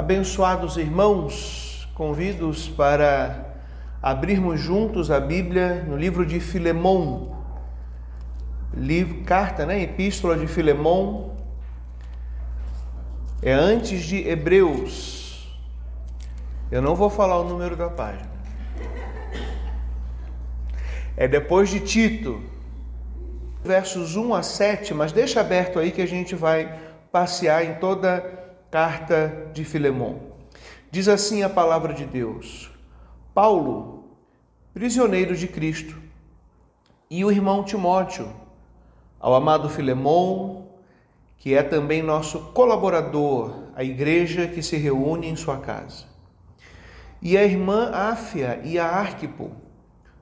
Abençoados irmãos, convido-os para abrirmos juntos a Bíblia no livro de Filemão, livro, carta, né? Epístola de Filemão, é antes de Hebreus. Eu não vou falar o número da página. É depois de Tito, versos 1 a 7, mas deixa aberto aí que a gente vai passear em toda Carta de Filemon. Diz assim a palavra de Deus: Paulo, prisioneiro de Cristo, e o irmão Timóteo, ao amado Filemon, que é também nosso colaborador, a igreja que se reúne em sua casa. E a irmã Áfia e a Arquipo,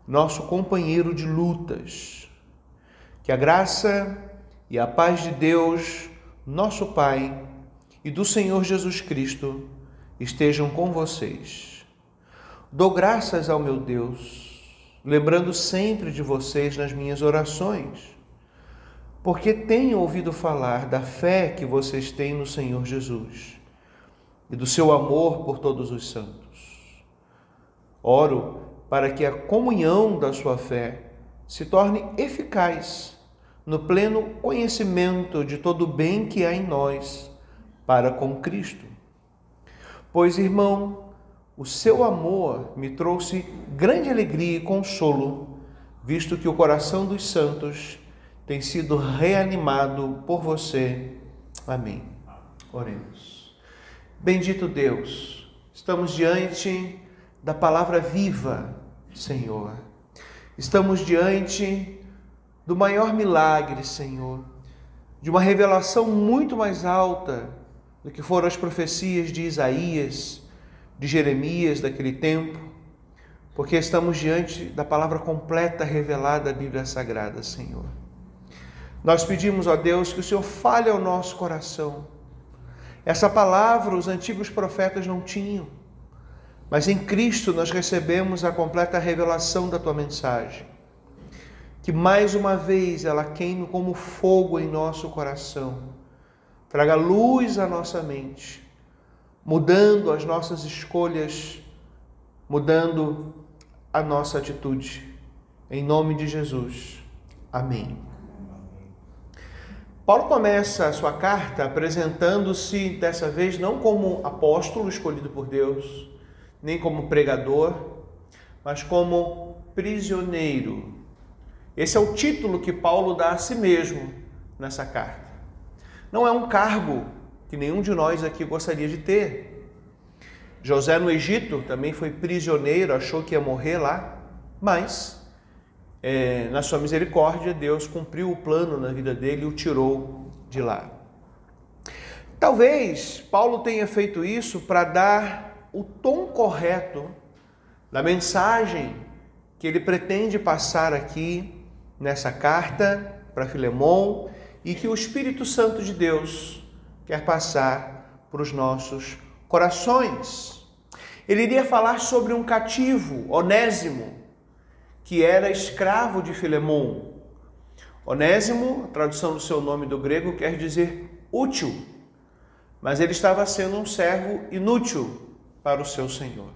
nosso companheiro de lutas. Que a graça e a paz de Deus, nosso Pai, e do Senhor Jesus Cristo estejam com vocês. Dou graças ao meu Deus, lembrando sempre de vocês nas minhas orações, porque tenho ouvido falar da fé que vocês têm no Senhor Jesus e do seu amor por todos os santos. Oro para que a comunhão da sua fé se torne eficaz no pleno conhecimento de todo o bem que há em nós para com Cristo. Pois, irmão, o seu amor me trouxe grande alegria e consolo, visto que o coração dos santos tem sido reanimado por você. Amém. Oremos. Bendito Deus, estamos diante da palavra viva, Senhor. Estamos diante do maior milagre, Senhor, de uma revelação muito mais alta do que foram as profecias de Isaías, de Jeremias daquele tempo, porque estamos diante da palavra completa revelada da Bíblia Sagrada, Senhor. Nós pedimos a Deus que o Senhor fale ao nosso coração. Essa palavra os antigos profetas não tinham, mas em Cristo nós recebemos a completa revelação da tua mensagem. Que mais uma vez ela queime como fogo em nosso coração traga luz à nossa mente, mudando as nossas escolhas, mudando a nossa atitude. Em nome de Jesus. Amém. Paulo começa a sua carta apresentando-se dessa vez não como apóstolo escolhido por Deus, nem como pregador, mas como prisioneiro. Esse é o título que Paulo dá a si mesmo nessa carta. Não é um cargo que nenhum de nós aqui gostaria de ter. José no Egito também foi prisioneiro, achou que ia morrer lá, mas é, na sua misericórdia Deus cumpriu o plano na vida dele e o tirou de lá. Talvez Paulo tenha feito isso para dar o tom correto da mensagem que ele pretende passar aqui nessa carta para Filemão e que o Espírito Santo de Deus quer passar para os nossos corações. Ele iria falar sobre um cativo, Onésimo, que era escravo de Filemon. Onésimo, a tradução do seu nome do grego, quer dizer útil, mas ele estava sendo um servo inútil para o seu Senhor.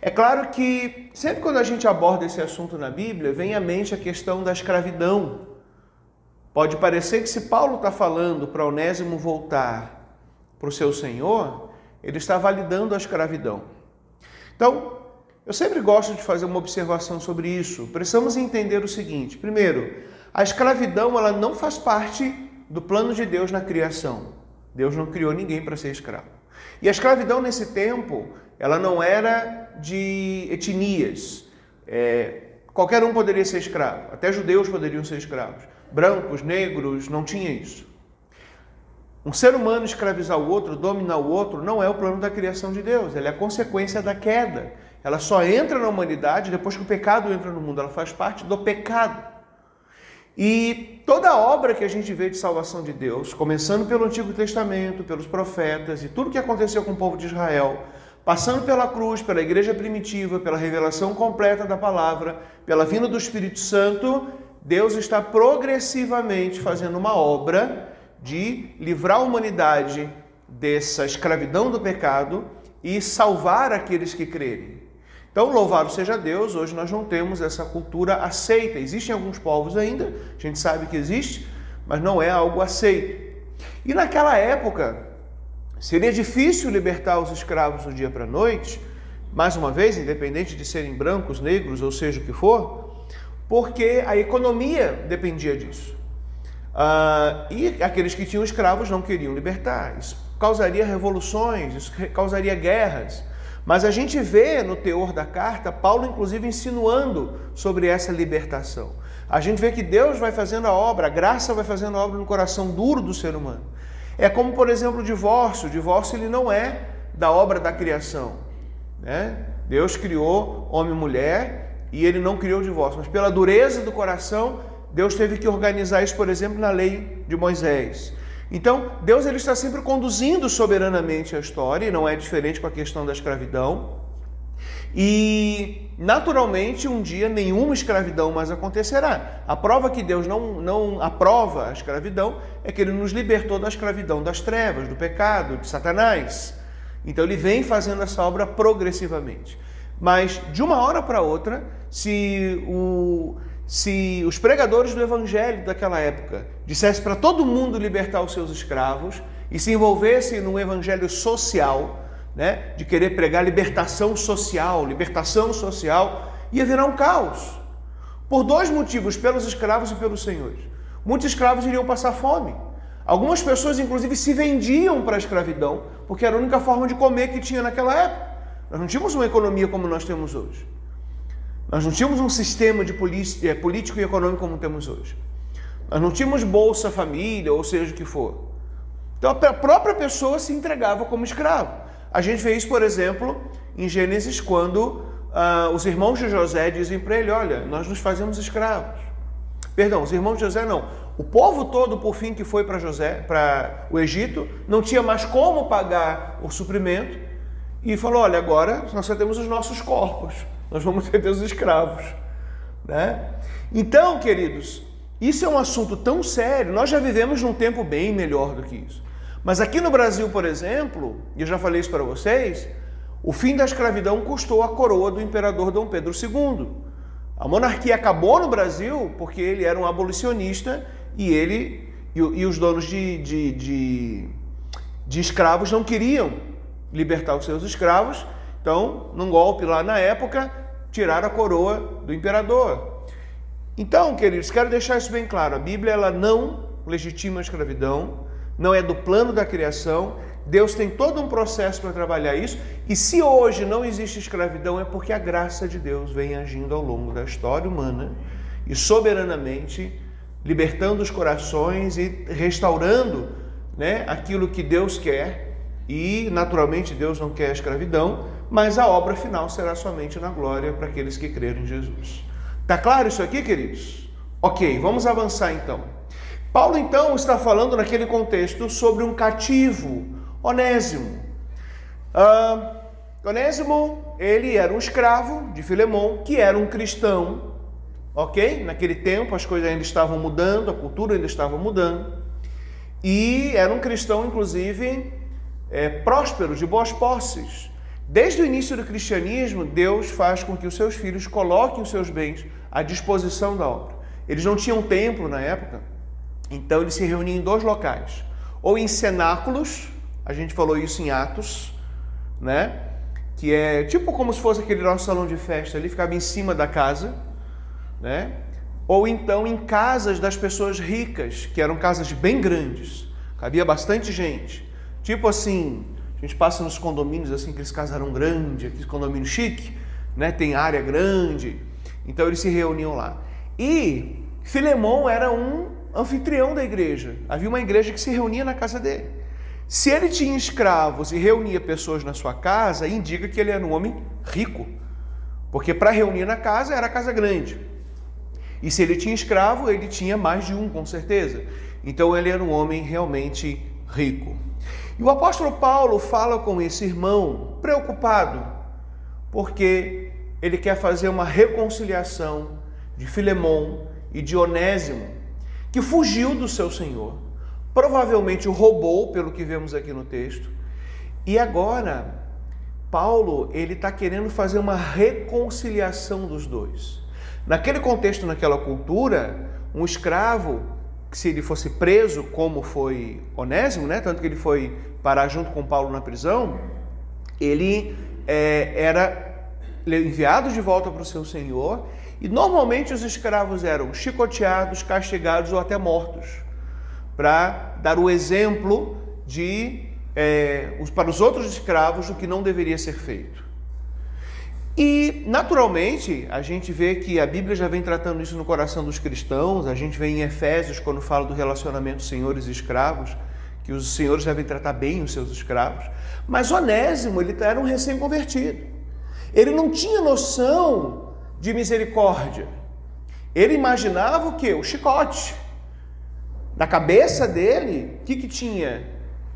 É claro que sempre quando a gente aborda esse assunto na Bíblia, vem à mente a questão da escravidão Pode parecer que se Paulo está falando para Onésimo voltar para o seu Senhor, ele está validando a escravidão. Então, eu sempre gosto de fazer uma observação sobre isso. Precisamos entender o seguinte: primeiro, a escravidão ela não faz parte do plano de Deus na criação. Deus não criou ninguém para ser escravo. E a escravidão nesse tempo, ela não era de etnias. É, qualquer um poderia ser escravo. Até judeus poderiam ser escravos brancos, negros, não tinha isso. Um ser humano escravizar o outro, dominar o outro, não é o plano da criação de Deus, ele é a consequência da queda. Ela só entra na humanidade depois que o pecado entra no mundo, ela faz parte do pecado. E toda obra que a gente vê de salvação de Deus, começando pelo Antigo Testamento, pelos profetas e tudo que aconteceu com o povo de Israel, passando pela cruz, pela igreja primitiva, pela revelação completa da palavra, pela vinda do Espírito Santo, Deus está progressivamente fazendo uma obra de livrar a humanidade dessa escravidão do pecado e salvar aqueles que crerem. Então, louvado seja Deus, hoje nós não temos essa cultura aceita. Existem alguns povos ainda, a gente sabe que existe, mas não é algo aceito. E naquela época, seria difícil libertar os escravos do dia para a noite, mais uma vez, independente de serem brancos, negros ou seja o que for, porque a economia dependia disso. Uh, e aqueles que tinham escravos não queriam libertar. Isso causaria revoluções, isso causaria guerras. Mas a gente vê no teor da carta Paulo, inclusive, insinuando sobre essa libertação. A gente vê que Deus vai fazendo a obra, a graça vai fazendo a obra no coração duro do ser humano. É como, por exemplo, o divórcio. O divórcio ele não é da obra da criação. Né? Deus criou homem e mulher e ele não criou o divórcio. Mas pela dureza do coração, Deus teve que organizar isso, por exemplo, na lei de Moisés. Então, Deus ele está sempre conduzindo soberanamente a história, e não é diferente com a questão da escravidão. E, naturalmente, um dia nenhuma escravidão mais acontecerá. A prova que Deus não, não aprova a escravidão é que ele nos libertou da escravidão das trevas, do pecado, de Satanás. Então, ele vem fazendo essa obra progressivamente. Mas, de uma hora para outra, se o, se os pregadores do evangelho daquela época dissessem para todo mundo libertar os seus escravos e se envolvessem num evangelho social, né, de querer pregar libertação social, libertação social, ia virar um caos. Por dois motivos, pelos escravos e pelos senhores. Muitos escravos iriam passar fome. Algumas pessoas, inclusive, se vendiam para a escravidão, porque era a única forma de comer que tinha naquela época. Nós não tínhamos uma economia como nós temos hoje. Nós não tínhamos um sistema de é, político e econômico como temos hoje. Nós não tínhamos Bolsa Família, ou seja o que for. Então a própria pessoa se entregava como escravo. A gente vê isso, por exemplo, em Gênesis, quando ah, os irmãos de José dizem para ele: Olha, nós nos fazemos escravos. Perdão, os irmãos de José não. O povo todo, por fim, que foi para José, para o Egito, não tinha mais como pagar o suprimento e falou: Olha, agora nós só temos os nossos corpos nós vamos ser teus escravos. Né? Então, queridos, isso é um assunto tão sério. Nós já vivemos num tempo bem melhor do que isso. Mas aqui no Brasil, por exemplo, e eu já falei isso para vocês, o fim da escravidão custou a coroa do imperador Dom Pedro II. A monarquia acabou no Brasil porque ele era um abolicionista e ele e, e os donos de, de, de, de escravos não queriam libertar os seus escravos então, num golpe lá na época, tiraram a coroa do imperador. Então, queridos, quero deixar isso bem claro: a Bíblia ela não legitima a escravidão, não é do plano da criação. Deus tem todo um processo para trabalhar isso, e se hoje não existe escravidão, é porque a graça de Deus vem agindo ao longo da história humana e soberanamente libertando os corações e restaurando né, aquilo que Deus quer. E naturalmente Deus não quer a escravidão, mas a obra final será somente na glória para aqueles que creram em Jesus. Tá claro isso aqui, queridos? Ok, vamos avançar então. Paulo então está falando naquele contexto sobre um cativo, Onésimo. Uh, Onésimo, ele era um escravo de Filemão, que era um cristão, ok? Naquele tempo as coisas ainda estavam mudando, a cultura ainda estava mudando, e era um cristão, inclusive, é, próspero, de boas posses. Desde o início do cristianismo, Deus faz com que os seus filhos coloquem os seus bens à disposição da obra. Eles não tinham templo na época, então eles se reuniam em dois locais, ou em cenáculos, a gente falou isso em Atos, né? Que é tipo como se fosse aquele nosso salão de festa ali, ficava em cima da casa, né? Ou então em casas das pessoas ricas, que eram casas bem grandes, cabia bastante gente. Tipo assim, a gente passa nos condomínios assim, aqueles casarão grande, aqueles condomínio chique, né? Tem área grande. Então eles se reuniam lá. E Filemão era um anfitrião da igreja. Havia uma igreja que se reunia na casa dele. Se ele tinha escravos e reunia pessoas na sua casa, indica que ele era um homem rico. Porque para reunir na casa era casa grande. E se ele tinha escravo, ele tinha mais de um, com certeza. Então ele era um homem realmente rico. E o apóstolo Paulo fala com esse irmão preocupado, porque ele quer fazer uma reconciliação de Filemão e de Onésimo, que fugiu do seu Senhor. provavelmente o roubou, pelo que vemos aqui no texto. E agora, Paulo ele está querendo fazer uma reconciliação dos dois. Naquele contexto, naquela cultura, um escravo, se ele fosse preso, como foi Onésimo, né? tanto que ele foi parar junto com Paulo na prisão, ele é, era enviado de volta para o seu senhor e normalmente os escravos eram chicoteados, castigados ou até mortos para dar o exemplo de é, para os outros escravos do que não deveria ser feito. E, naturalmente, a gente vê que a Bíblia já vem tratando isso no coração dos cristãos, a gente vê em Efésios, quando fala do relacionamento senhores e escravos, que os senhores devem tratar bem os seus escravos. Mas Onésimo, ele era um recém-convertido. Ele não tinha noção de misericórdia. Ele imaginava o quê? O chicote. Na cabeça dele, o que, que tinha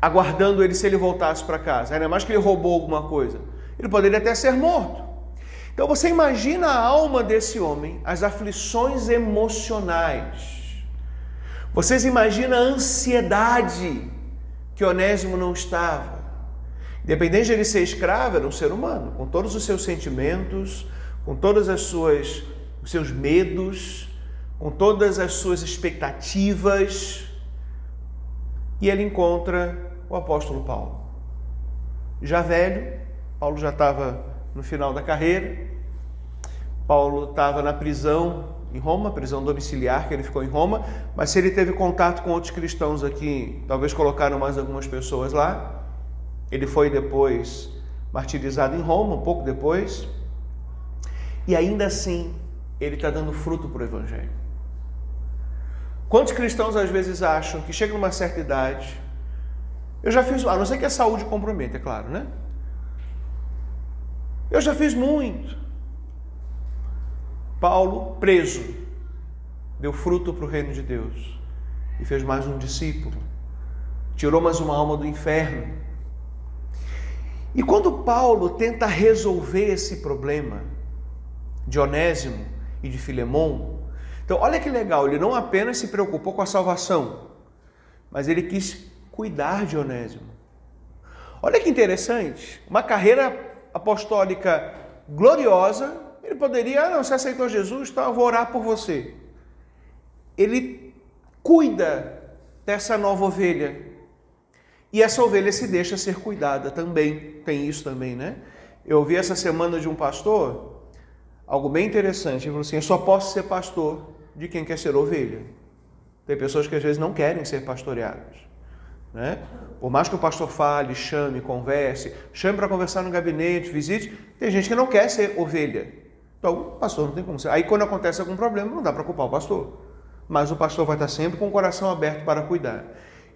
aguardando ele se ele voltasse para casa? Ainda mais que ele roubou alguma coisa. Ele poderia até ser morto. Então você imagina a alma desse homem, as aflições emocionais. Vocês imaginam a ansiedade que Onésimo não estava. Independente de ele ser escravo, era um ser humano, com todos os seus sentimentos, com todas as suas os seus medos, com todas as suas expectativas, e ele encontra o apóstolo Paulo. Já velho, Paulo já estava no final da carreira, Paulo estava na prisão em Roma, prisão domiciliar que ele ficou em Roma, mas se ele teve contato com outros cristãos aqui, talvez colocaram mais algumas pessoas lá. Ele foi depois martirizado em Roma, um pouco depois, e ainda assim ele está dando fruto para o Evangelho. Quantos cristãos às vezes acham que chega numa certa idade, eu já fiz, a não ser que a saúde comprometa, é claro, né? Eu já fiz muito. Paulo, preso, deu fruto para o reino de Deus e fez mais um discípulo, tirou mais uma alma do inferno. E quando Paulo tenta resolver esse problema de Onésimo e de Filemão, então, olha que legal, ele não apenas se preocupou com a salvação, mas ele quis cuidar de Onésimo. Olha que interessante, uma carreira apostólica gloriosa, ele poderia, ah, não, você aceitou Jesus, então eu vou orar por você. Ele cuida dessa nova ovelha. E essa ovelha se deixa ser cuidada também, tem isso também, né? Eu ouvi essa semana de um pastor algo bem interessante. Ele falou assim: Eu só posso ser pastor de quem quer ser ovelha. Tem pessoas que às vezes não querem ser pastoreadas. Né? Por mais que o pastor fale, chame, converse, chame para conversar no gabinete, visite, tem gente que não quer ser ovelha. Então, o pastor não tem como ser. Aí, quando acontece algum problema, não dá para culpar o pastor. Mas o pastor vai estar sempre com o coração aberto para cuidar.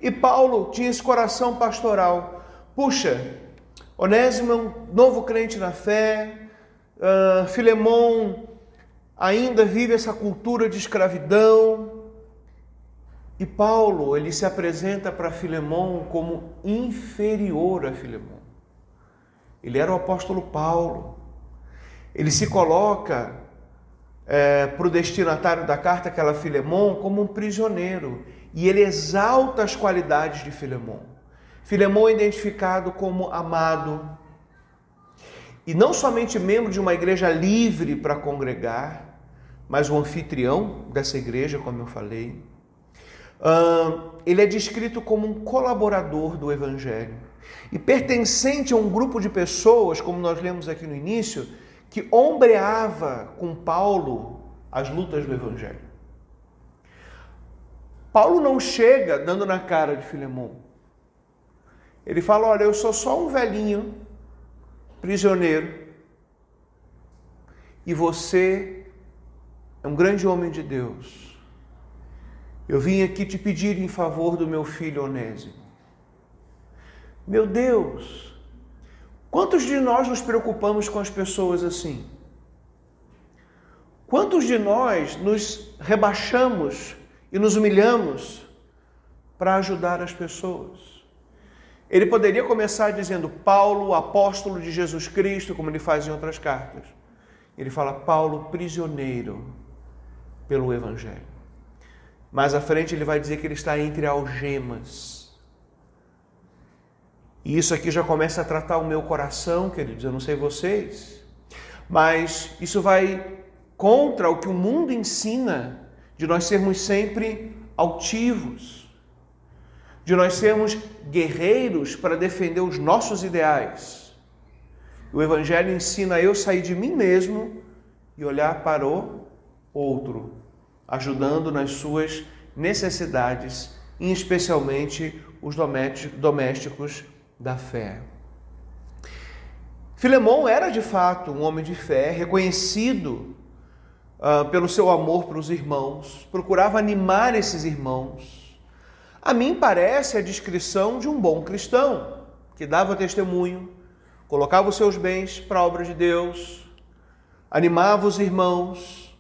E Paulo tinha esse coração pastoral. Puxa, Onésimo é um novo crente na fé, uh, ainda vive essa cultura de escravidão. E Paulo, ele se apresenta para Filemão como inferior a Filemão. Ele era o apóstolo Paulo. Ele se coloca é, para o destinatário da carta, aquela Filemão, como um prisioneiro. E ele exalta as qualidades de Filemão. Filemão é identificado como amado, e não somente membro de uma igreja livre para congregar, mas o anfitrião dessa igreja, como eu falei. ele é descrito como um colaborador do Evangelho e pertencente a um grupo de pessoas, como nós lemos aqui no início, que ombreava com Paulo as lutas do Evangelho. Paulo não chega dando na cara de Filemão. Ele fala: Olha, eu sou só um velhinho prisioneiro, e você é um grande homem de Deus. Eu vim aqui te pedir em favor do meu filho Onésimo. Meu Deus, quantos de nós nos preocupamos com as pessoas assim? Quantos de nós nos rebaixamos e nos humilhamos para ajudar as pessoas? Ele poderia começar dizendo Paulo, apóstolo de Jesus Cristo, como ele faz em outras cartas. Ele fala Paulo, prisioneiro pelo Evangelho. Mais à frente ele vai dizer que ele está entre algemas. E isso aqui já começa a tratar o meu coração, queridos. Eu não sei vocês, mas isso vai contra o que o mundo ensina de nós sermos sempre altivos, de nós sermos guerreiros para defender os nossos ideais. O Evangelho ensina eu sair de mim mesmo e olhar para o outro, ajudando nas suas necessidades, e especialmente os domésticos da fé. Filemão era de fato um homem de fé, reconhecido uh, pelo seu amor para os irmãos, procurava animar esses irmãos. A mim parece a descrição de um bom cristão, que dava testemunho, colocava os seus bens para a obra de Deus, animava os irmãos,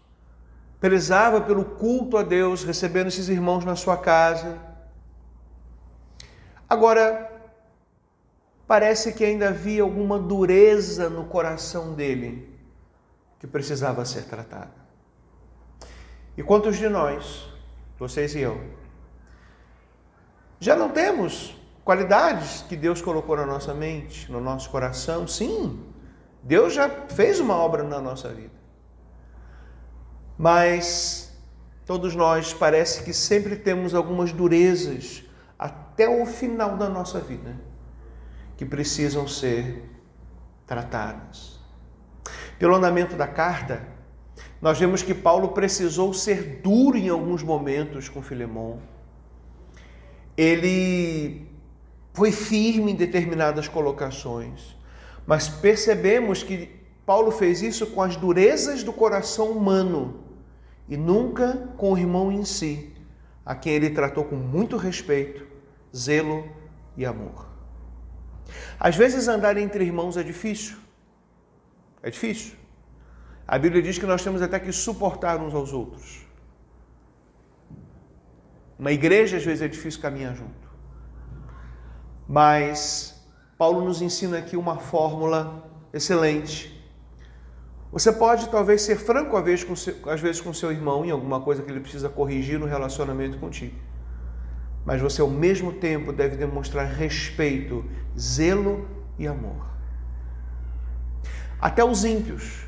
prezava pelo culto a Deus, recebendo esses irmãos na sua casa. Agora, parece que ainda havia alguma dureza no coração dele que precisava ser tratada. E quantos de nós, vocês e eu, já não temos qualidades que Deus colocou na nossa mente, no nosso coração? Sim, Deus já fez uma obra na nossa vida. Mas todos nós parece que sempre temos algumas durezas até o final da nossa vida que precisam ser tratadas. Pelo andamento da carta, nós vemos que Paulo precisou ser duro em alguns momentos com Filemão. Ele foi firme em determinadas colocações, mas percebemos que Paulo fez isso com as durezas do coração humano e nunca com o irmão em si, a quem ele tratou com muito respeito, zelo e amor. Às vezes andar entre irmãos é difícil. É difícil. A Bíblia diz que nós temos até que suportar uns aos outros. Na igreja, às vezes, é difícil caminhar junto. Mas Paulo nos ensina aqui uma fórmula excelente você pode talvez ser franco às vezes, com seu, irmão em alguma coisa que ele precisa corrigir no relacionamento contigo. Mas você ao mesmo tempo deve demonstrar respeito, zelo e amor. Até os ímpios,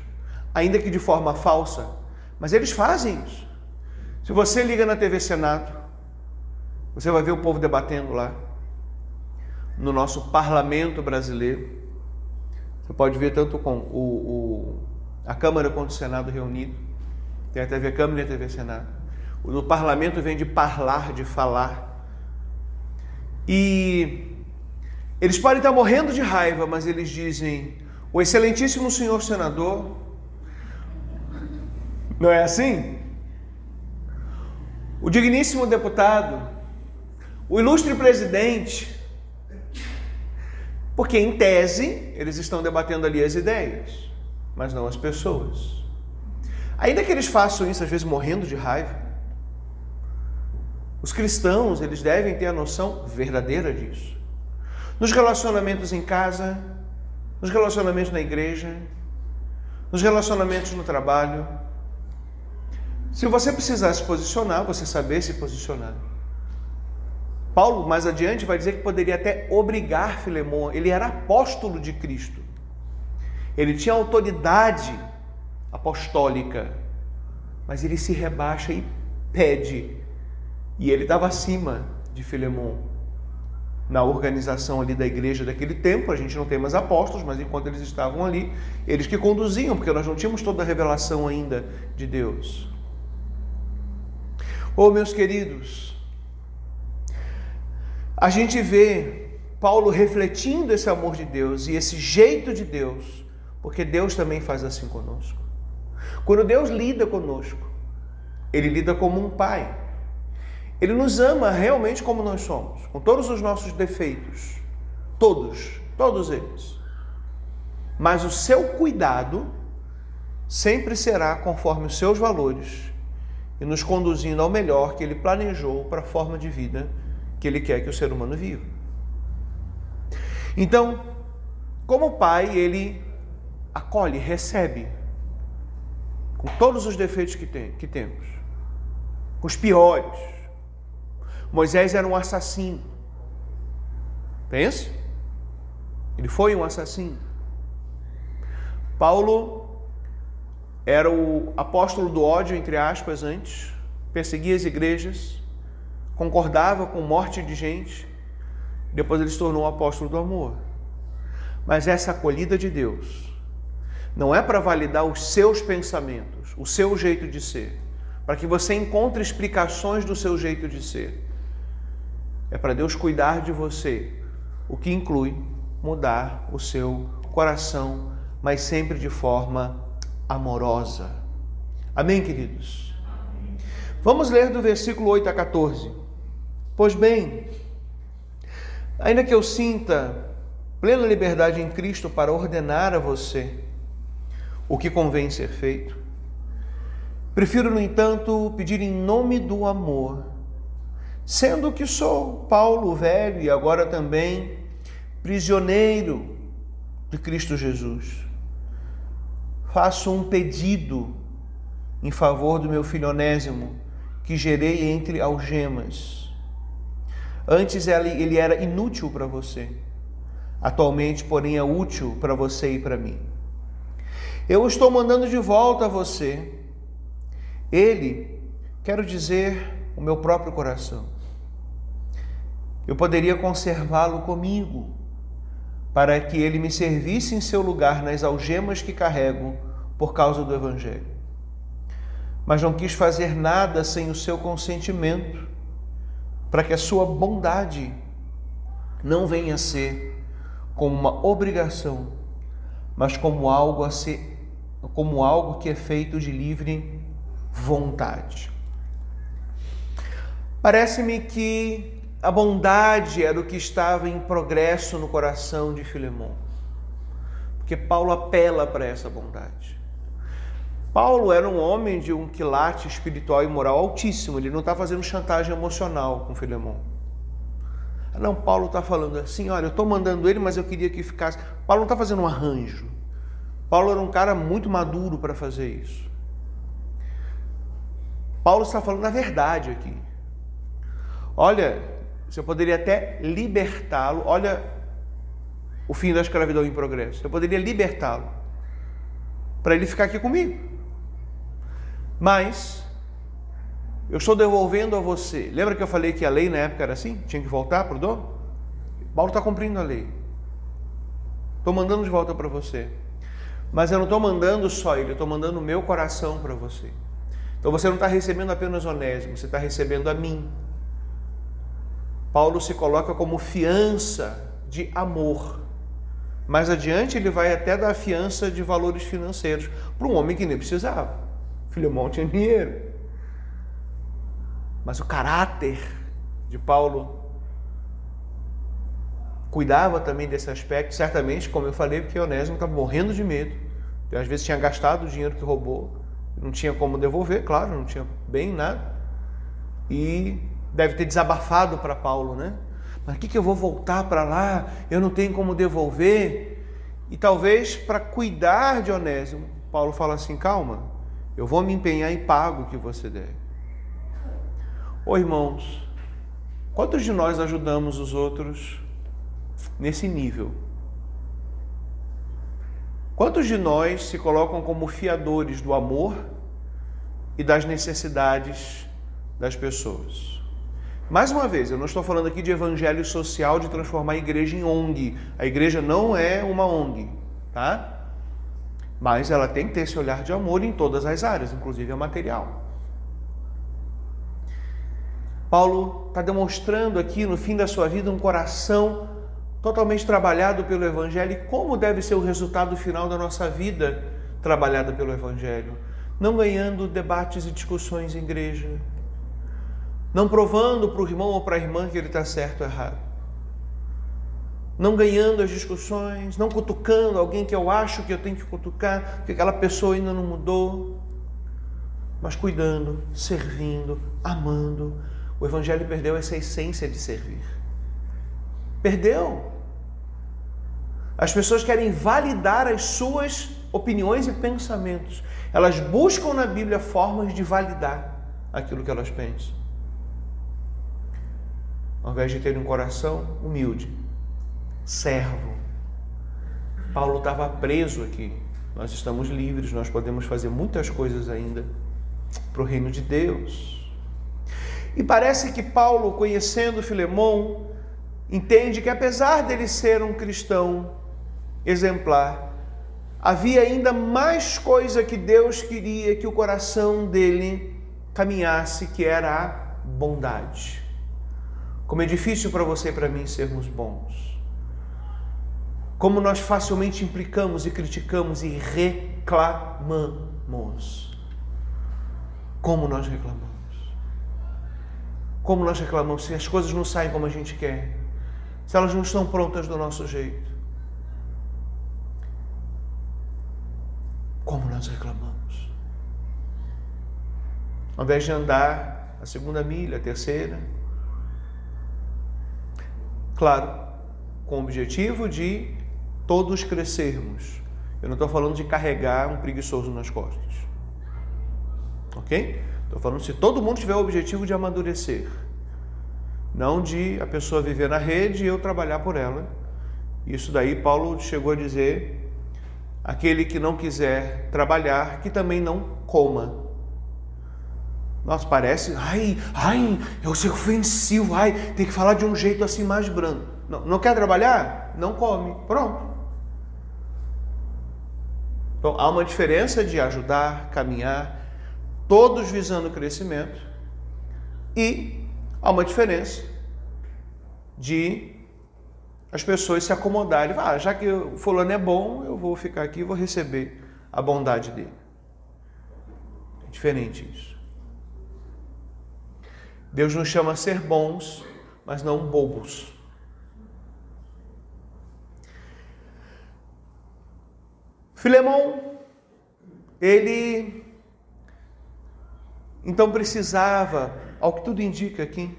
ainda que de forma falsa, mas eles fazem isso. Se você liga na TV Senado, você vai ver o povo debatendo lá, no nosso parlamento brasileiro. Você pode ver tanto com o, o a Câmara contra o Senado reunido. Tem a TV Câmara e a TV Senado. No parlamento vem de parlar, de falar. E eles podem estar morrendo de raiva, mas eles dizem: O excelentíssimo senhor senador. Não é assim? O digníssimo deputado, o ilustre presidente, porque em tese eles estão debatendo ali as ideias mas não as pessoas. Ainda que eles façam isso às vezes morrendo de raiva, os cristãos, eles devem ter a noção verdadeira disso. Nos relacionamentos em casa, nos relacionamentos na igreja, nos relacionamentos no trabalho. Se você precisar se posicionar, você saber se posicionar. Paulo, mais adiante, vai dizer que poderia até obrigar Filemão, ele era apóstolo de Cristo. Ele tinha autoridade apostólica, mas ele se rebaixa e pede. E ele estava acima de Filemão na organização ali da igreja daquele tempo. A gente não tem mais apóstolos, mas enquanto eles estavam ali, eles que conduziam, porque nós não tínhamos toda a revelação ainda de Deus. Oh, meus queridos, a gente vê Paulo refletindo esse amor de Deus e esse jeito de Deus porque Deus também faz assim conosco. Quando Deus lida conosco, Ele lida como um pai. Ele nos ama realmente como nós somos, com todos os nossos defeitos. Todos, todos eles. Mas o seu cuidado sempre será conforme os seus valores e nos conduzindo ao melhor que ele planejou para a forma de vida que ele quer que o ser humano viva. Então, como pai, ele acolhe, recebe, com todos os defeitos que, tem, que temos, com os piores, Moisés era um assassino. Pense? Ele foi um assassino. Paulo era o apóstolo do ódio, entre aspas, antes, perseguia as igrejas, concordava com morte de gente, depois ele se tornou o apóstolo do amor. Mas essa acolhida de Deus não é para validar os seus pensamentos, o seu jeito de ser, para que você encontre explicações do seu jeito de ser. É para Deus cuidar de você, o que inclui mudar o seu coração, mas sempre de forma amorosa. Amém, queridos? Vamos ler do versículo 8 a 14. Pois bem, ainda que eu sinta plena liberdade em Cristo para ordenar a você o que convém ser feito, prefiro, no entanto, pedir em nome do amor, sendo que sou Paulo velho e agora também prisioneiro de Cristo Jesus. Faço um pedido em favor do meu filho Onésimo, que gerei entre algemas. Antes ele era inútil para você, atualmente, porém, é útil para você e para mim. Eu estou mandando de volta a você. Ele, quero dizer, o meu próprio coração. Eu poderia conservá-lo comigo para que ele me servisse em seu lugar nas algemas que carrego por causa do Evangelho. Mas não quis fazer nada sem o seu consentimento, para que a sua bondade não venha a ser como uma obrigação, mas como algo a ser como algo que é feito de livre vontade. Parece-me que a bondade era o que estava em progresso no coração de Filemão. Porque Paulo apela para essa bondade. Paulo era um homem de um quilate espiritual e moral altíssimo, ele não está fazendo chantagem emocional com Filemão. Não, Paulo está falando assim: olha, eu estou mandando ele, mas eu queria que ficasse. Paulo não está fazendo um arranjo. Paulo era um cara muito maduro para fazer isso. Paulo está falando a verdade aqui. Olha, você poderia até libertá-lo. Olha o fim da escravidão em progresso. Eu poderia libertá-lo para ele ficar aqui comigo. Mas eu estou devolvendo a você. Lembra que eu falei que a lei na época era assim? Tinha que voltar para o dono? Paulo está cumprindo a lei. Estou mandando de volta para você. Mas eu não estou mandando só ele, eu estou mandando o meu coração para você. Então você não está recebendo apenas Onésimo, você está recebendo a mim. Paulo se coloca como fiança de amor. Mais adiante ele vai até dar fiança de valores financeiros para um homem que nem precisava. Filemão tinha dinheiro. Mas o caráter de Paulo cuidava também desse aspecto, certamente, como eu falei, porque Onésimo estava morrendo de medo. Às vezes tinha gastado o dinheiro que roubou, não tinha como devolver, claro, não tinha bem nada. E deve ter desabafado para Paulo, né? Mas o que, que eu vou voltar para lá? Eu não tenho como devolver. E talvez para cuidar de Onésimo, Paulo fala assim: calma, eu vou me empenhar e pago o que você deve. Ô irmãos, quantos de nós ajudamos os outros nesse nível? Quantos de nós se colocam como fiadores do amor e das necessidades das pessoas? Mais uma vez, eu não estou falando aqui de evangelho social, de transformar a igreja em ONG. A igreja não é uma ONG, tá? Mas ela tem que ter esse olhar de amor em todas as áreas, inclusive a material. Paulo está demonstrando aqui no fim da sua vida um coração totalmente trabalhado pelo Evangelho e como deve ser o resultado final da nossa vida trabalhada pelo Evangelho. Não ganhando debates e discussões em igreja, não provando para o irmão ou para a irmã que ele está certo ou errado, não ganhando as discussões, não cutucando alguém que eu acho que eu tenho que cutucar, porque aquela pessoa ainda não mudou, mas cuidando, servindo, amando. O Evangelho perdeu essa essência de servir. Perdeu. As pessoas querem validar as suas opiniões e pensamentos. Elas buscam na Bíblia formas de validar aquilo que elas pensam. Ao invés de ter um coração humilde, servo. Paulo estava preso aqui. Nós estamos livres, nós podemos fazer muitas coisas ainda para o reino de Deus. E parece que Paulo, conhecendo Filemão, entende que apesar dele ser um cristão exemplar, havia ainda mais coisa que Deus queria que o coração dele caminhasse, que era a bondade. Como é difícil para você e para mim sermos bons. Como nós facilmente implicamos e criticamos e reclamamos. Como nós reclamamos. Como nós reclamamos se as coisas não saem como a gente quer, se elas não estão prontas do nosso jeito. Como nós reclamamos. Ao invés de andar a segunda milha, a terceira, claro, com o objetivo de todos crescermos. Eu não estou falando de carregar um preguiçoso nas costas. Ok? Estou falando se todo mundo tiver o objetivo de amadurecer. Não de a pessoa viver na rede e eu trabalhar por ela. Isso daí Paulo chegou a dizer: aquele que não quiser trabalhar, que também não coma. Nossa, parece, ai, ai, eu sou ofensivo, ai, tem que falar de um jeito assim mais brando. Não, não quer trabalhar? Não come. Pronto. Então há uma diferença de ajudar, caminhar, todos visando o crescimento, e há uma diferença de as pessoas se acomodarem. Ah, já que o fulano é bom, eu vou ficar aqui e vou receber a bondade dele. É diferente isso. Deus nos chama a ser bons, mas não bobos. Filemão, ele então precisava, ao que tudo indica aqui,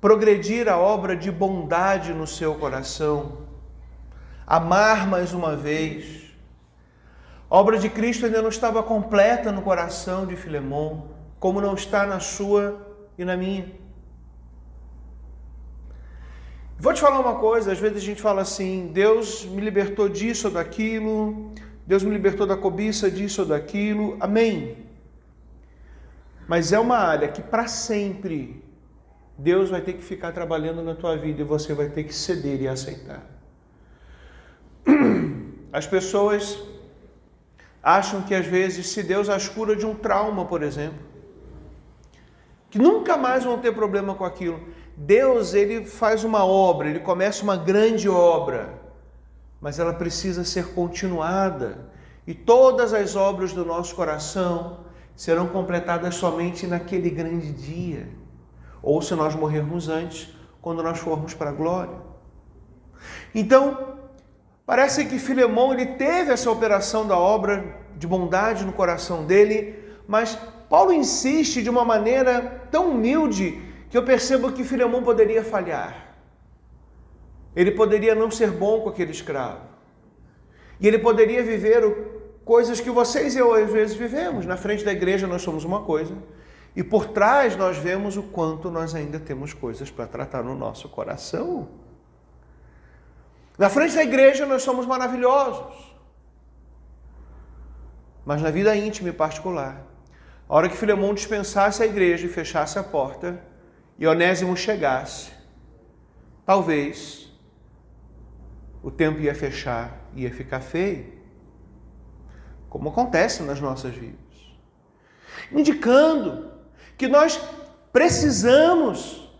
progredir a obra de bondade no seu coração, amar mais uma vez. A obra de Cristo ainda não estava completa no coração de Filemão, como não está na sua e na minha. Vou te falar uma coisa, às vezes a gente fala assim: Deus me libertou disso ou daquilo, Deus me libertou da cobiça disso ou daquilo. Amém. Mas é uma área que para sempre Deus vai ter que ficar trabalhando na tua vida e você vai ter que ceder e aceitar. As pessoas acham que às vezes se Deus as cura de um trauma, por exemplo, que nunca mais vão ter problema com aquilo. Deus, ele faz uma obra, ele começa uma grande obra, mas ela precisa ser continuada. E todas as obras do nosso coração, serão completadas somente naquele grande dia, ou se nós morrermos antes, quando nós formos para a glória. Então, parece que Filemão ele teve essa operação da obra de bondade no coração dele, mas Paulo insiste de uma maneira tão humilde que eu percebo que Filemão poderia falhar. Ele poderia não ser bom com aquele escravo. E ele poderia viver coisas que vocês e eu às vezes vivemos. Na frente da igreja nós somos uma coisa e por trás nós vemos o quanto nós ainda temos coisas para tratar no nosso coração. Na frente da igreja nós somos maravilhosos. Mas na vida íntima e particular, a hora que Filemão dispensasse a igreja e fechasse a porta e Onésimo chegasse, talvez o tempo ia fechar, ia ficar feio como acontece nas nossas vidas. Indicando que nós precisamos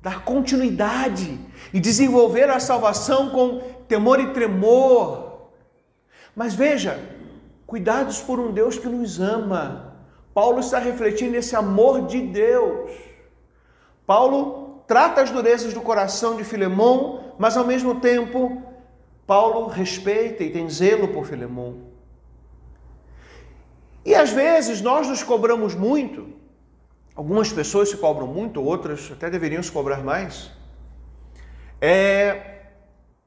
dar continuidade e desenvolver a salvação com temor e tremor. Mas veja, cuidados por um Deus que nos ama. Paulo está refletindo esse amor de Deus. Paulo trata as durezas do coração de Filemão, mas ao mesmo tempo Paulo respeita e tem zelo por Filemão. E às vezes nós nos cobramos muito, algumas pessoas se cobram muito, outras até deveriam se cobrar mais. É...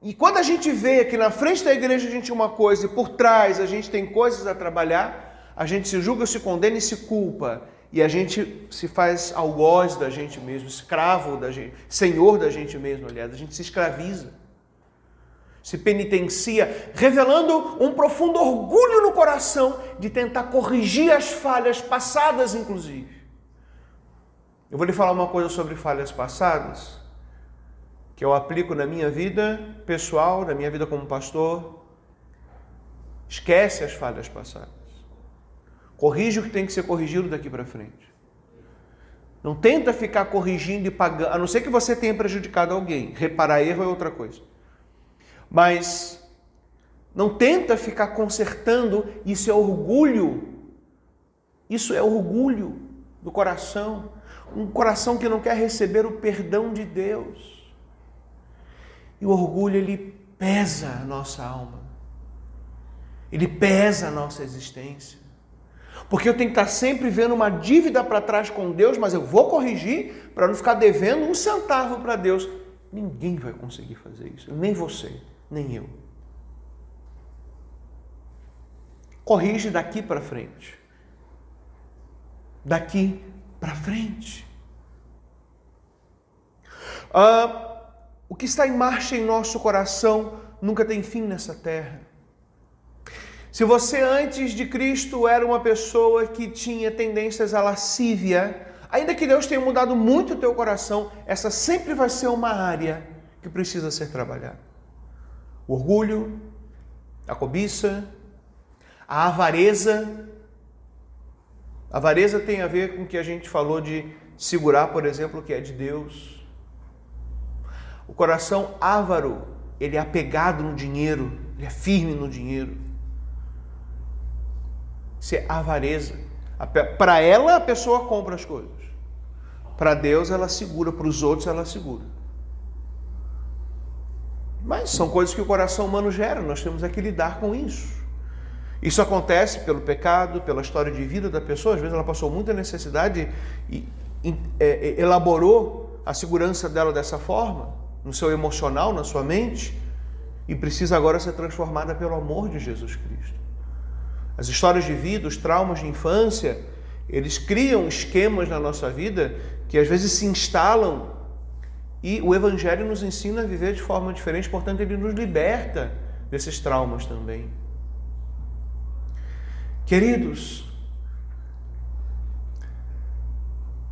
E quando a gente vê que na frente da igreja a gente tem uma coisa e por trás a gente tem coisas a trabalhar, a gente se julga, se condena e se culpa. e a gente se faz algoz da gente mesmo, escravo da gente, senhor da gente mesmo, aliás, a gente se escraviza, se penitencia, revelando um profundo orgulho no coração de tentar corrigir as falhas passadas, inclusive. Eu vou lhe falar uma coisa sobre falhas passadas que eu aplico na minha vida pessoal, na minha vida como pastor. Esquece as falhas passadas. Corrige o que tem que ser corrigido daqui para frente. Não tenta ficar corrigindo e pagando, a não ser que você tenha prejudicado alguém. Reparar erro é outra coisa. Mas não tenta ficar consertando, isso é orgulho. Isso é orgulho do coração. Um coração que não quer receber o perdão de Deus. E o orgulho ele pesa a nossa alma. Ele pesa a nossa existência. Porque eu tenho que estar sempre vendo uma dívida para trás com Deus, mas eu vou corrigir para não ficar devendo um centavo para Deus. Ninguém vai conseguir fazer isso, nem você, nem eu. Corrige daqui para frente. Daqui para frente. Ah, o que está em marcha em nosso coração nunca tem fim nessa terra. Se você antes de Cristo era uma pessoa que tinha tendências à lascívia, ainda que Deus tenha mudado muito o teu coração, essa sempre vai ser uma área que precisa ser trabalhada. O orgulho, a cobiça, a avareza. A avareza tem a ver com o que a gente falou de segurar, por exemplo, o que é de Deus o coração ávaro, ele é apegado no dinheiro, ele é firme no dinheiro. Isso é avareza. Para ela, a pessoa compra as coisas. Para Deus, ela segura. Para os outros, ela segura. Mas são coisas que o coração humano gera. Nós temos é que lidar com isso. Isso acontece pelo pecado, pela história de vida da pessoa. Às vezes ela passou muita necessidade e é, elaborou a segurança dela dessa forma no seu emocional, na sua mente, e precisa agora ser transformada pelo amor de Jesus Cristo. As histórias de vida, os traumas de infância, eles criam esquemas na nossa vida que às vezes se instalam e o Evangelho nos ensina a viver de forma diferente, portanto, ele nos liberta desses traumas também. Queridos,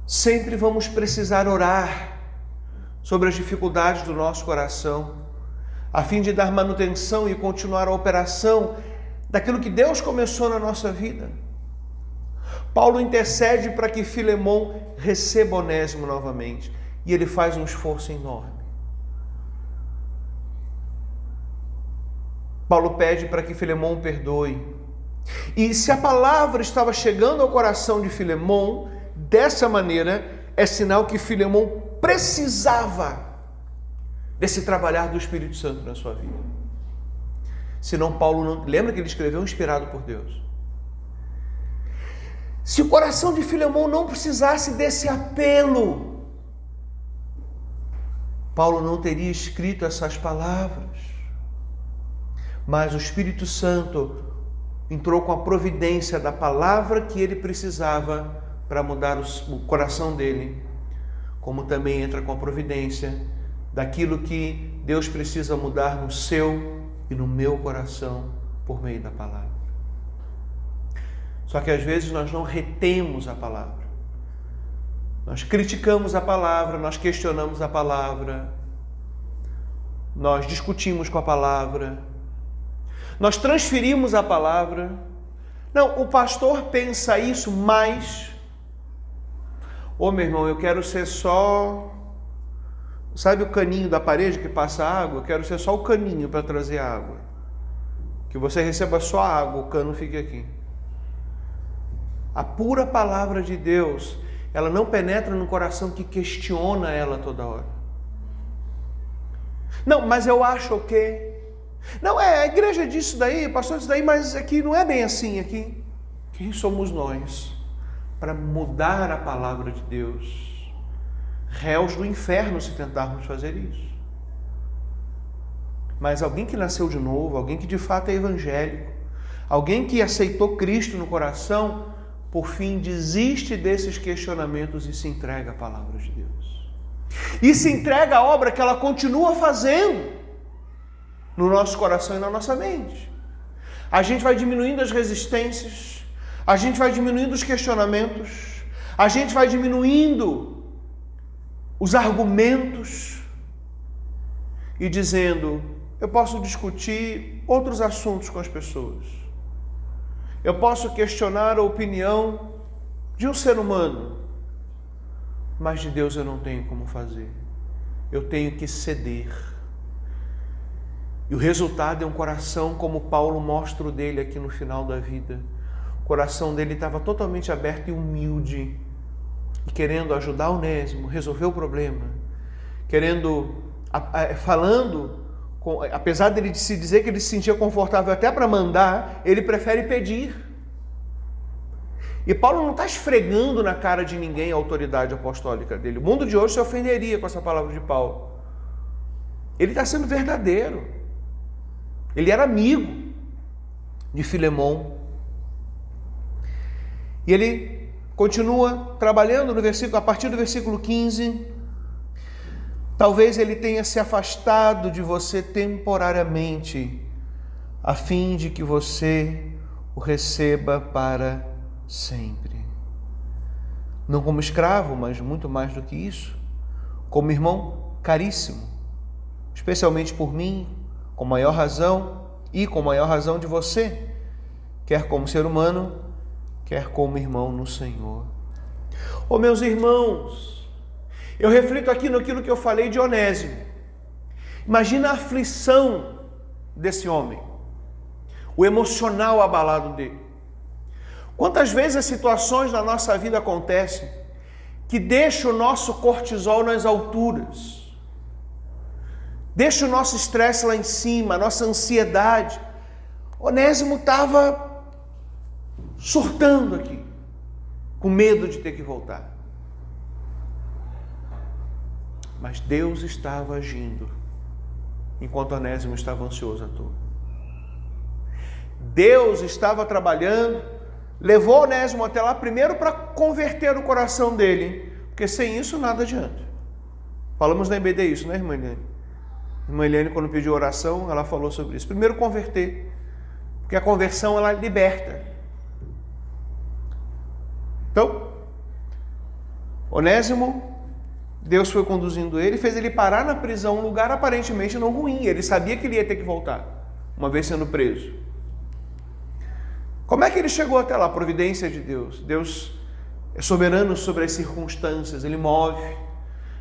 sempre vamos precisar orar sobre as dificuldades do nosso coração, a fim de dar manutenção e continuar a operação daquilo que Deus começou na nossa vida. Paulo intercede para que Filemão receba Onésimo novamente e ele faz um esforço enorme. Paulo pede para que Filemão perdoe. E se a palavra estava chegando ao coração de Filemão dessa maneira, é sinal que Filemão precisava desse trabalhar do Espírito Santo na sua vida. Senão Paulo não. Lembra que ele escreveu inspirado por Deus? Se o coração de Filemão não precisasse desse apelo, Paulo não teria escrito essas palavras. Mas o Espírito Santo entrou com a providência da palavra que ele precisava para mudar o coração dele como também entra com a providência daquilo que Deus precisa mudar no seu e no meu coração por meio da palavra. Só que às vezes nós não retemos a palavra. Nós criticamos a palavra, nós questionamos a palavra, nós discutimos com a palavra, nós transferimos a palavra. Não, o pastor pensa isso, mas Ô meu irmão, eu quero ser só. Sabe o caninho da parede que passa água? Eu quero ser só o caninho para trazer água. Que você receba só água, o cano fique aqui. A pura palavra de Deus, ela não penetra no coração que questiona ela toda hora. Não, mas eu acho o quê? Não, é, a igreja disso daí, pastor disso daí, mas aqui não é bem assim aqui. Quem somos nós? para mudar a palavra de Deus. Réus do inferno se tentarmos fazer isso. Mas alguém que nasceu de novo, alguém que de fato é evangélico, alguém que aceitou Cristo no coração, por fim, desiste desses questionamentos e se entrega à palavra de Deus. E se entrega à obra que ela continua fazendo no nosso coração e na nossa mente. A gente vai diminuindo as resistências, a gente vai diminuindo os questionamentos, a gente vai diminuindo os argumentos e dizendo: eu posso discutir outros assuntos com as pessoas. Eu posso questionar a opinião de um ser humano, mas de Deus eu não tenho como fazer. Eu tenho que ceder. E o resultado é um coração como Paulo mostra o dele aqui no final da vida. O coração dele estava totalmente aberto e humilde, e querendo ajudar o Onésimo, resolver o problema, querendo, falando apesar dele se dizer que ele se sentia confortável até para mandar, ele prefere pedir. E Paulo não está esfregando na cara de ninguém a autoridade apostólica dele. O mundo de hoje se ofenderia com essa palavra de Paulo. Ele está sendo verdadeiro. Ele era amigo de Filemão. E ele continua trabalhando no versículo, a partir do versículo 15, Talvez ele tenha se afastado de você temporariamente, a fim de que você o receba para sempre. Não como escravo, mas muito mais do que isso, como irmão caríssimo, especialmente por mim, com maior razão e com maior razão de você, quer como ser humano, quer como irmão no Senhor. Oh, meus irmãos, eu reflito aqui naquilo que eu falei de Onésimo. Imagina a aflição desse homem, o emocional abalado dele. Quantas vezes as situações na nossa vida acontecem que deixam o nosso cortisol nas alturas, deixa o nosso estresse lá em cima, a nossa ansiedade. Onésimo estava surtando aqui, com medo de ter que voltar. Mas Deus estava agindo enquanto Anésimo estava ansioso à toa. Deus estava trabalhando, levou Onésimo até lá primeiro para converter o coração dele, porque sem isso nada adianta. Falamos na EBD isso, né, irmã Eliane? Irmã Eliane, quando pediu oração, ela falou sobre isso. Primeiro converter, porque a conversão ela liberta. Então, Onésimo Deus foi conduzindo ele, fez ele parar na prisão, um lugar aparentemente não ruim. Ele sabia que ele ia ter que voltar, uma vez sendo preso. Como é que ele chegou até lá? Providência de Deus. Deus é soberano sobre as circunstâncias, ele move.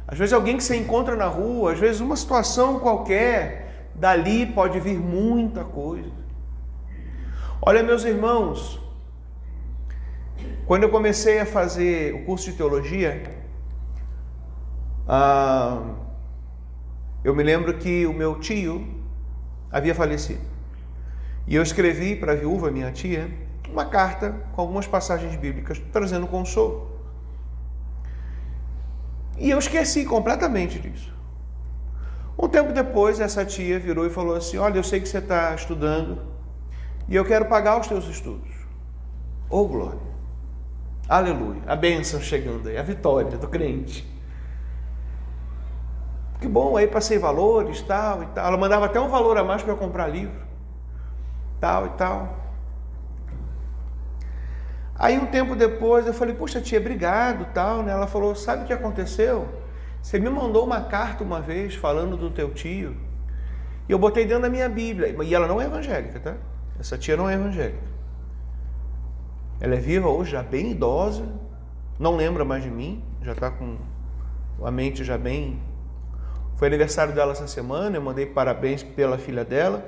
Às vezes alguém que você encontra na rua, às vezes uma situação qualquer, dali pode vir muita coisa. Olha, meus irmãos, quando eu comecei a fazer o curso de teologia, ah, eu me lembro que o meu tio havia falecido. E eu escrevi para a viúva, minha tia, uma carta com algumas passagens bíblicas trazendo consolo. E eu esqueci completamente disso. Um tempo depois, essa tia virou e falou assim: Olha, eu sei que você está estudando e eu quero pagar os teus estudos. Oh, glória! Aleluia! A bênção chegando aí, a vitória do crente. Que bom, aí passei valores, tal e tal. Ela mandava até um valor a mais para comprar livro, tal e tal. Aí um tempo depois eu falei, poxa tia, obrigado, tal, né? Ela falou, sabe o que aconteceu? Você me mandou uma carta uma vez falando do teu tio e eu botei dentro da minha Bíblia. E ela não é evangélica, tá? Essa tia não é evangélica. Ela é viva hoje, já bem idosa, não lembra mais de mim, já está com a mente já bem foi aniversário dela essa semana, eu mandei parabéns pela filha dela.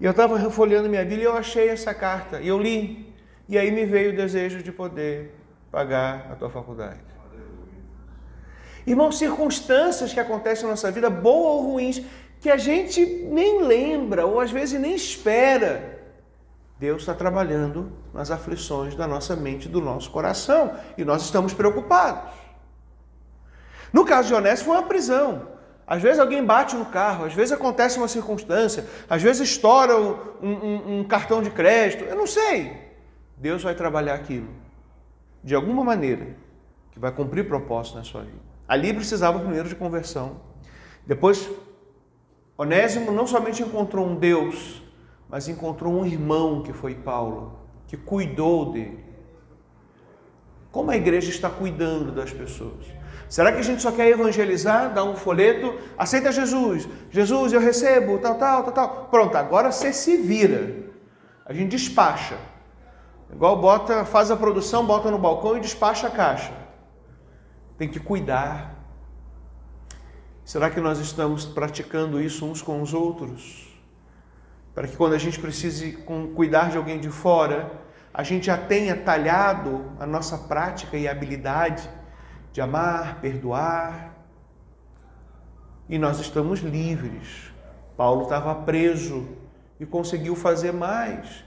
E eu estava refolhando minha Bíblia e eu achei essa carta. E eu li. E aí me veio o desejo de poder pagar a tua faculdade. Irmãos, circunstâncias que acontecem na nossa vida, boas ou ruins, que a gente nem lembra ou às vezes nem espera. Deus está trabalhando nas aflições da nossa mente, do nosso coração, e nós estamos preocupados. No caso de Onésimo, foi uma prisão. Às vezes alguém bate no carro, às vezes acontece uma circunstância, às vezes estoura um, um, um cartão de crédito, eu não sei. Deus vai trabalhar aquilo de alguma maneira que vai cumprir propósito na sua vida. Ali precisava primeiro de conversão. Depois, Onésimo não somente encontrou um Deus, mas encontrou um irmão que foi Paulo, que cuidou dele. Como a igreja está cuidando das pessoas? Será que a gente só quer evangelizar, dar um folheto, aceita Jesus, Jesus eu recebo, tal, tal, tal, tal. Pronto, agora você se vira. A gente despacha. Igual bota, faz a produção, bota no balcão e despacha a caixa. Tem que cuidar. Será que nós estamos praticando isso uns com os outros? Para que quando a gente precise cuidar de alguém de fora, a gente já tenha talhado a nossa prática e habilidade de amar, perdoar. E nós estamos livres. Paulo estava preso e conseguiu fazer mais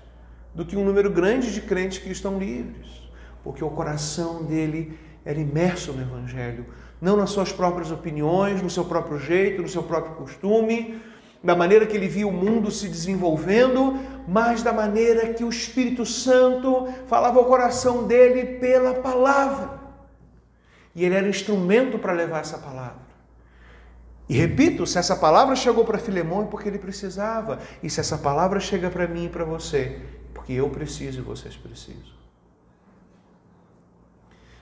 do que um número grande de crentes que estão livres, porque o coração dele era imerso no Evangelho, não nas suas próprias opiniões, no seu próprio jeito, no seu próprio costume, da maneira que ele via o mundo se desenvolvendo, mas da maneira que o Espírito Santo falava ao coração dele pela palavra. E ele era instrumento para levar essa palavra. E repito, se essa palavra chegou para Filemão é porque ele precisava. E se essa palavra chega para mim e para você, é porque eu preciso e vocês precisam.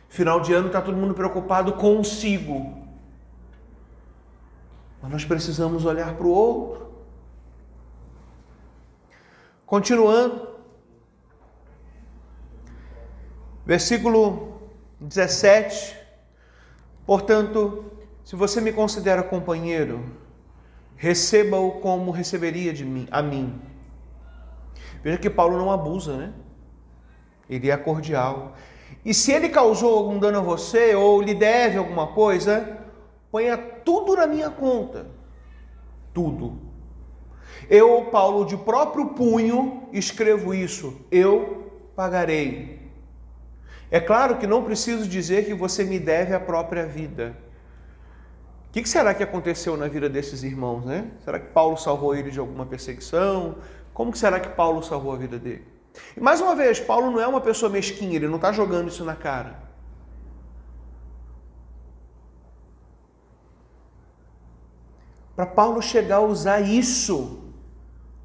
Final de ano está todo mundo preocupado consigo. Mas nós precisamos olhar para o outro. Continuando. Versículo 17 Portanto, se você me considera companheiro, receba-o como receberia de mim, a mim. Veja que Paulo não abusa, né? Ele é cordial. E se ele causou algum dano a você ou lhe deve alguma coisa, ponha tudo na minha conta. Tudo. Eu, Paulo, de próprio punho, escrevo isso. Eu pagarei. É claro que não preciso dizer que você me deve a própria vida. O que será que aconteceu na vida desses irmãos, né? Será que Paulo salvou eles de alguma perseguição? Como será que Paulo salvou a vida dele? E mais uma vez, Paulo não é uma pessoa mesquinha, ele não está jogando isso na cara. Para Paulo chegar a usar isso,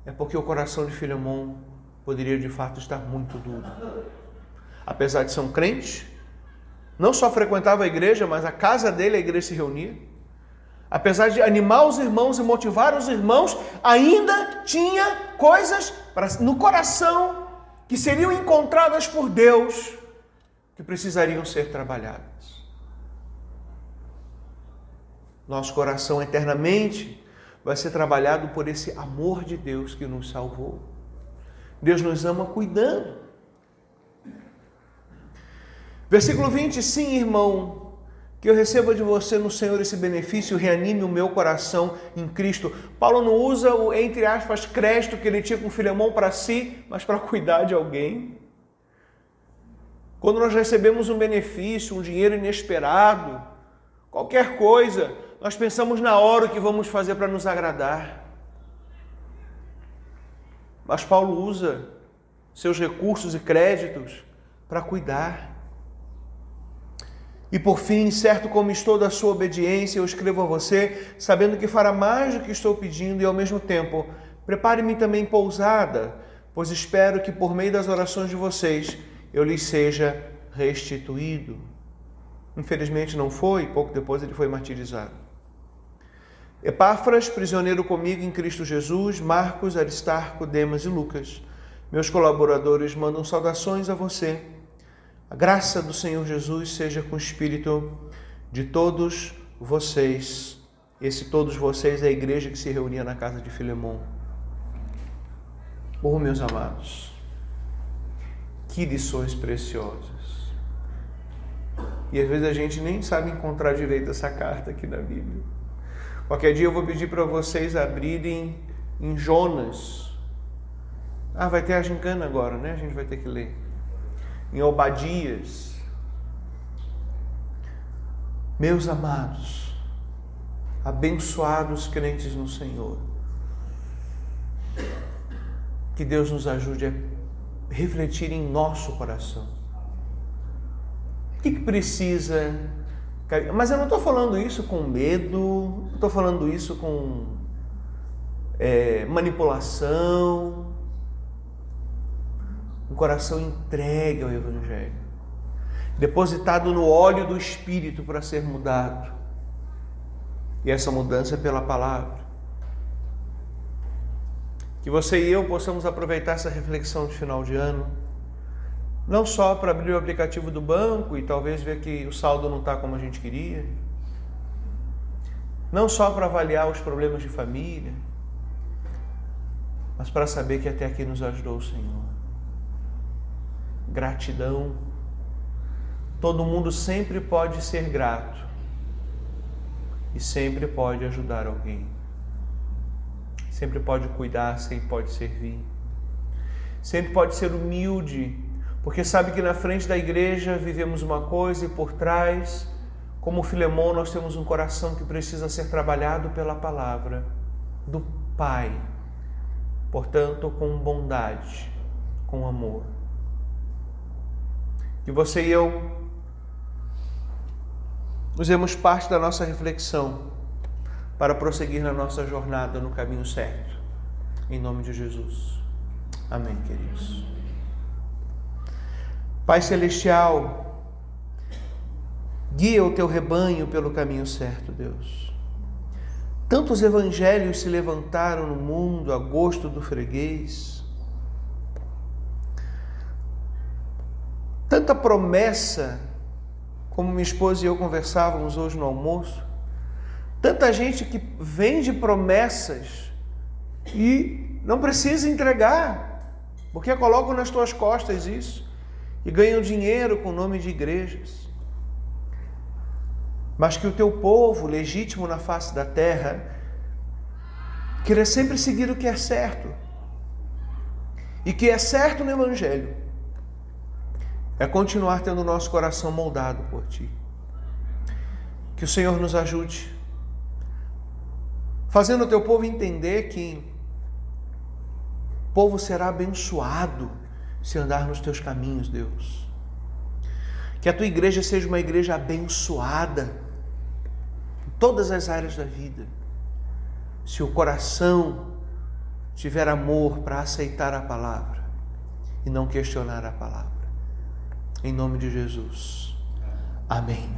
é porque o coração de Filemão poderia de fato estar muito duro apesar de ser um crente, não só frequentava a igreja, mas a casa dele, a igreja se reunia. Apesar de animar os irmãos e motivar os irmãos, ainda tinha coisas no coração que seriam encontradas por Deus que precisariam ser trabalhadas. Nosso coração eternamente vai ser trabalhado por esse amor de Deus que nos salvou. Deus nos ama cuidando Versículo 20: Sim, irmão, que eu receba de você no Senhor esse benefício, reanime o meu coração em Cristo. Paulo não usa o, entre aspas, crédito que ele tinha com Filemão para si, mas para cuidar de alguém. Quando nós recebemos um benefício, um dinheiro inesperado, qualquer coisa, nós pensamos na hora o que vamos fazer para nos agradar. Mas Paulo usa seus recursos e créditos para cuidar. E por fim, certo como estou da sua obediência, eu escrevo a você, sabendo que fará mais do que estou pedindo e ao mesmo tempo, prepare-me também pousada, pois espero que por meio das orações de vocês eu lhes seja restituído. Infelizmente não foi, pouco depois ele foi martirizado. Epáfras, prisioneiro comigo em Cristo Jesus, Marcos, Aristarco, Demas e Lucas, meus colaboradores mandam saudações a você a graça do Senhor Jesus seja com o espírito de todos vocês. Esse todos vocês é a igreja que se reunia na casa de Filemão. Oh, meus amados, que lições preciosas. E às vezes a gente nem sabe encontrar direito essa carta aqui na Bíblia. Qualquer dia eu vou pedir para vocês abrirem em Jonas. Ah, vai ter a gincana agora, né? A gente vai ter que ler em Obadias. Meus amados, abençoados crentes no Senhor, que Deus nos ajude a refletir em nosso coração. O que, que precisa? Mas eu não estou falando isso com medo, estou falando isso com é, manipulação, um coração entregue ao Evangelho, depositado no óleo do Espírito para ser mudado. E essa mudança é pela palavra. Que você e eu possamos aproveitar essa reflexão de final de ano, não só para abrir o aplicativo do banco e talvez ver que o saldo não está como a gente queria, não só para avaliar os problemas de família, mas para saber que até aqui nos ajudou o Senhor. Gratidão. Todo mundo sempre pode ser grato e sempre pode ajudar alguém sempre pode cuidar, sempre pode servir, sempre pode ser humilde, porque sabe que na frente da igreja vivemos uma coisa e por trás, como Filemão, nós temos um coração que precisa ser trabalhado pela palavra do Pai, portanto, com bondade, com amor. Que você e eu usemos parte da nossa reflexão para prosseguir na nossa jornada no caminho certo. Em nome de Jesus. Amém, queridos. Pai Celestial, guia o teu rebanho pelo caminho certo, Deus. Tantos evangelhos se levantaram no mundo a gosto do freguês. Tanta promessa, como minha esposa e eu conversávamos hoje no almoço, Tanta gente que vende promessas e não precisa entregar, porque colocam nas tuas costas isso e ganham dinheiro com o nome de igrejas. Mas que o teu povo, legítimo na face da terra, queira sempre seguir o que é certo. E que é certo no Evangelho é continuar tendo o nosso coração moldado por Ti. Que o Senhor nos ajude fazendo o teu povo entender que o povo será abençoado se andar nos teus caminhos, Deus. Que a tua igreja seja uma igreja abençoada em todas as áreas da vida. Se o coração tiver amor para aceitar a palavra e não questionar a palavra. Em nome de Jesus. Amém.